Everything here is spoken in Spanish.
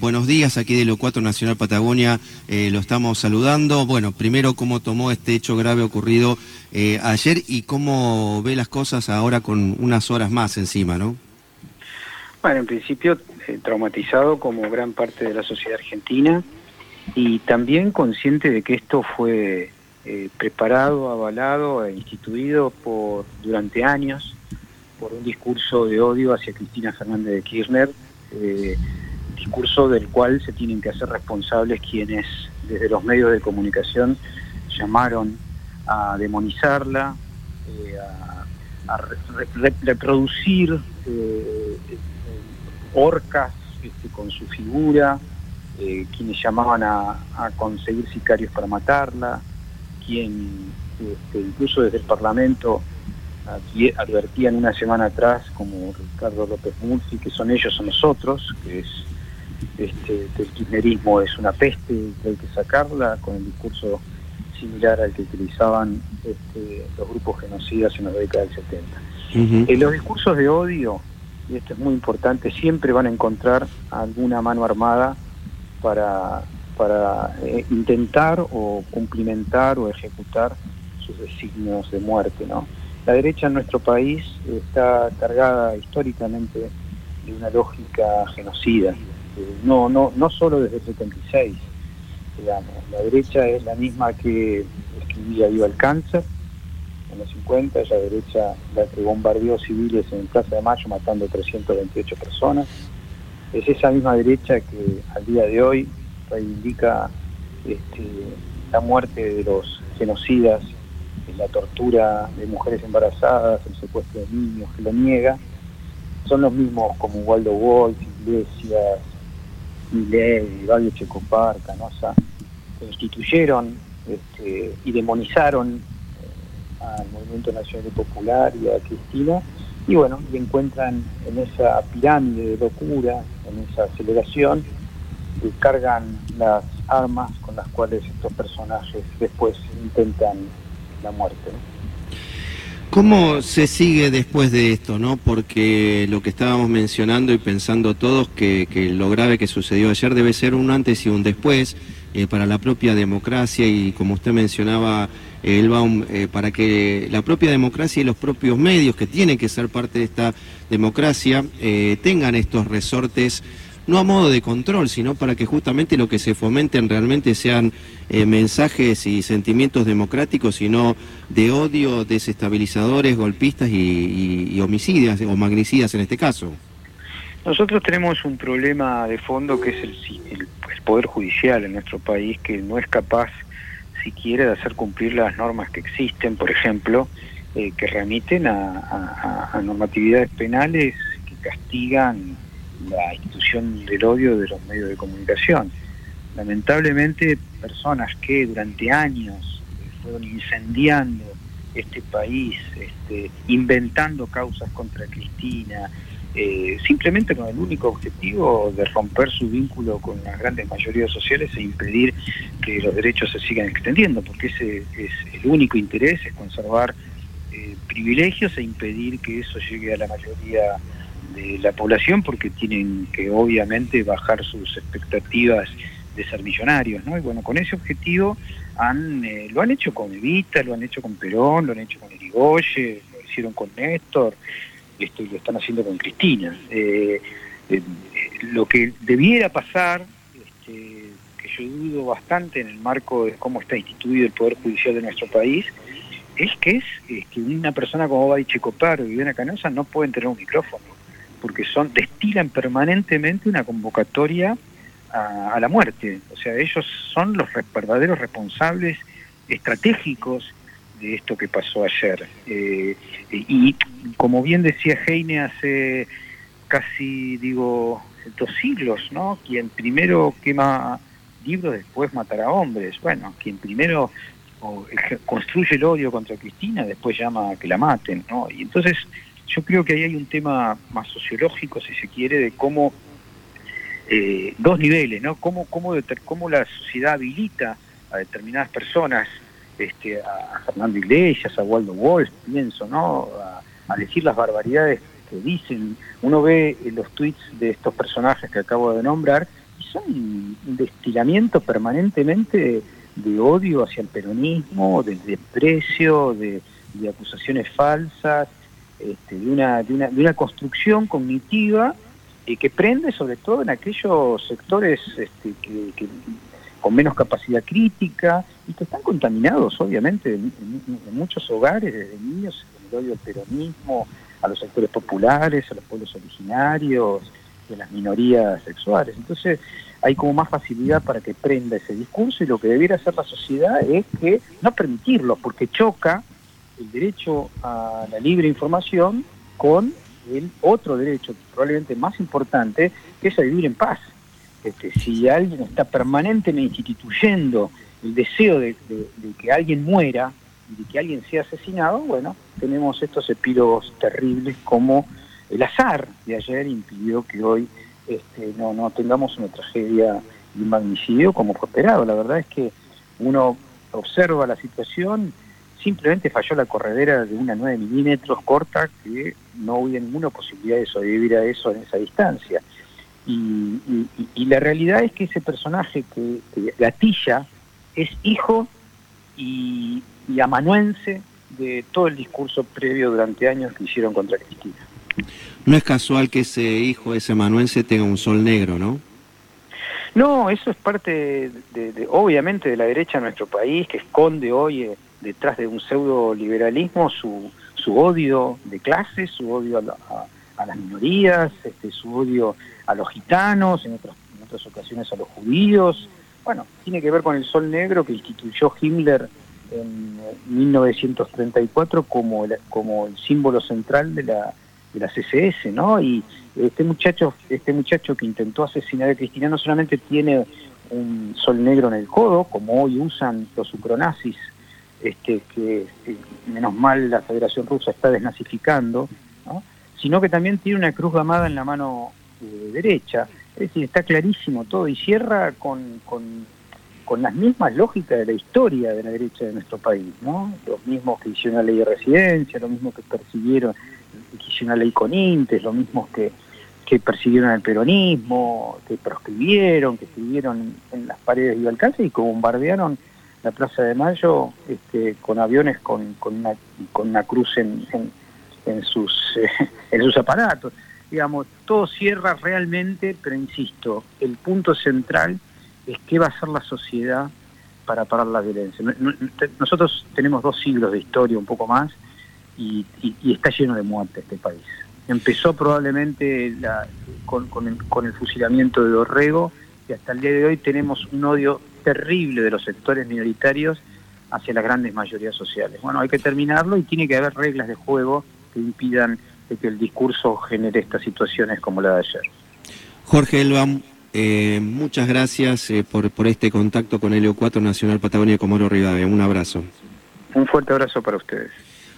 Buenos días, aquí de Lo 4 Nacional Patagonia, eh, lo estamos saludando. Bueno, primero, ¿cómo tomó este hecho grave ocurrido eh, ayer y cómo ve las cosas ahora con unas horas más encima, no? Bueno, en principio, eh, traumatizado como gran parte de la sociedad argentina y también consciente de que esto fue preparado, avalado e instituido por durante años por un discurso de odio hacia Cristina Fernández de Kirchner discurso del cual se tienen que hacer responsables quienes desde los medios de comunicación llamaron a demonizarla, eh, a, reproducir eh, orcas este, con su figura, eh, quienes llamaban a, conseguir sicarios para matarla, quien este, incluso desde el Parlamento advertían una semana atrás, como Ricardo López Murphy, que son ellos o nosotros, que es este, el kirchnerismo es una peste que hay que sacarla, con el discurso similar al que utilizaban este, los grupos genocidas en la década del 70. En los discursos de odio, y esto es muy importante, siempre van a encontrar alguna mano armada para, para eh, intentar o cumplimentar o ejecutar sus designios de muerte. ¿no? La derecha en nuestro país está cargada históricamente de una lógica genocida no, no, no solo desde el 76, digamos, la derecha es la misma que escribía Viva el Cáncer en los 50, la derecha la que bombardeó civiles en Plaza de Mayo matando 328 personas, es esa misma derecha que al día de hoy reivindica este, la muerte de los genocidas, la tortura de mujeres embarazadas, el secuestro de niños, que lo niega, son los mismos como Waldo Wolf, Iglesias, Miley, Badio Checopar, Canosa, constituyeron este, y demonizaron eh, al Movimiento Nacional y Popular y a Cristina, y bueno, y encuentran en esa pirámide de locura, en esa aceleración, que cargan las armas con las cuales estos personajes después intentan la muerte. ¿Cómo se sigue después de esto, no? Porque lo que estábamos mencionando y pensando todos que, lo grave que sucedió ayer debe ser un antes y un después eh, para la propia democracia y como usted mencionaba, Elbaum, eh, para que la propia democracia y los propios medios que tienen que ser parte de esta democracia eh, tengan estos resortes no a modo de control, sino para que justamente lo que se fomenten realmente sean eh, mensajes y sentimientos democráticos, y no de odio, desestabilizadores, golpistas y, homicidas o magnicidas en este caso. Nosotros tenemos un problema de fondo que es el, Poder Judicial en nuestro país, que no es capaz siquiera de hacer cumplir las normas que existen, por ejemplo, eh, que remiten a normatividades penales que castigan la institución del odio de los medios de comunicación. Lamentablemente, personas que durante años fueron incendiando este país, este, inventando causas contra Cristina, eh, simplemente con el único objetivo de romper su vínculo con las grandes mayorías sociales e impedir que los derechos se sigan extendiendo, porque ese es el único interés, es conservar eh, privilegios e impedir que eso llegue a la mayoría de la población porque tienen que obviamente bajar sus expectativas de ser millonarios, ¿no? Y bueno, con ese objetivo han, eh, lo han hecho con Evita, lo han hecho con Perón, lo han hecho con Erigoye, lo hicieron con Néstor, esto, lo están haciendo con Cristina. Eh, eh, lo que debiera pasar, este, que yo dudo bastante en el marco de cómo está instituido el Poder Judicial de nuestro país, es que es, que una persona como Badi Checopar o Viviana Canosa no pueden tener un micrófono porque son destilan permanentemente una convocatoria a, la muerte. O sea, ellos son los verdaderos responsables estratégicos de esto que pasó ayer. Eh, y como bien decía Heine hace casi, digo, dos siglos, ¿no? Quien primero quema libros, después matará hombres. Bueno, quien primero construye el odio contra Cristina, después llama a que la maten, ¿no? Y entonces yo creo que ahí hay un tema más sociológico, si se quiere, de cómo, eh, dos niveles, ¿no? Cómo, cómo, cómo la sociedad habilita a determinadas personas, este, a Fernando Iglesias, a Waldo Wolf, pienso, ¿no? A, decir las barbaridades que dicen. Uno ve los tweets de estos personajes que acabo de nombrar son un destilamiento permanentemente de odio hacia el peronismo, de desprecio, de, acusaciones falsas, este, de, una, de, una, de una construcción cognitiva y que prende sobre todo en aquellos sectores este, que, con menos capacidad crítica y que están contaminados, obviamente, en, muchos hogares, desde niños, el odio al peronismo, a los sectores populares, a los pueblos originarios, a las minorías sexuales. Entonces, hay como más facilidad para que prenda ese discurso y lo que debiera hacer la sociedad es que no permitirlo, porque choca el derecho a la libre información con el otro derecho, probablemente más importante, que es a vivir en paz. Este, si alguien está permanentemente instituyendo el deseo de, que alguien muera y de que alguien sea asesinado, bueno, tenemos estos epílogos terribles como el azar de ayer impidió que hoy este, no, no tengamos una tragedia y un magnicidio como fue esperado. La verdad es que uno observa la situación, simplemente falló la corredera de una 9 milímetros corta que no hubo ninguna posibilidad de sobrevivir a eso en esa distancia. Y, la realidad es que ese personaje que, gatilla es hijo y, y amanuense de todo el discurso previo durante años que hicieron contra Cristina. No es casual que ese hijo, ese amanuense, tenga un sol negro, ¿no? No, eso es parte, de, obviamente, de la derecha de nuestro país, que esconde hoy eh, detrás de un pseudo liberalismo su, su odio de clase, su odio a, las minorías, este, su odio a los gitanos, en otras, en otras ocasiones a los judíos. Bueno, tiene que ver con el sol negro que instituyó Himmler en 1934 como como el símbolo central de la de la CSS, ¿no? Y este muchacho, este muchacho que intentó asesinar a Cristina no solamente tiene un sol negro en el codo, como hoy usan los ucronazis, este, que, menos mal la Federación Rusa está desnazificando, ¿no? sino que también tiene una cruz gamada en la mano eh, derecha. Es decir, está clarísimo todo y cierra con, con, las mismas lógicas de la historia de la derecha de nuestro país, ¿no? Los mismos que hicieron la ley de residencia, los mismos que persiguieron que una ley con Intes, lo mismo que, que persiguieron el peronismo, que proscribieron, que escribieron en las paredes de alcance y que bombardearon la Plaza de Mayo este, con aviones con, con, una, con una cruz en, en, sus, en sus aparatos. Digamos, todo cierra realmente, pero insisto, el punto central es qué va a hacer la sociedad para parar la violencia. Nosotros tenemos dos siglos de historia, un poco más, y, está lleno de muerte este país. Empezó probablemente con, el, fusilamiento de Dorrego y hasta el día de hoy tenemos un odio terrible de los sectores minoritarios hacia las grandes mayorías sociales. Bueno, hay que terminarlo y tiene que haber reglas de juego que impidan que el discurso genere estas situaciones como la de ayer. Jorge Elbam, eh, muchas gracias eh, por, por este contacto con Helio 4 Nacional Patagonia Comoro Rivadavia. Un abrazo. Un fuerte abrazo para ustedes.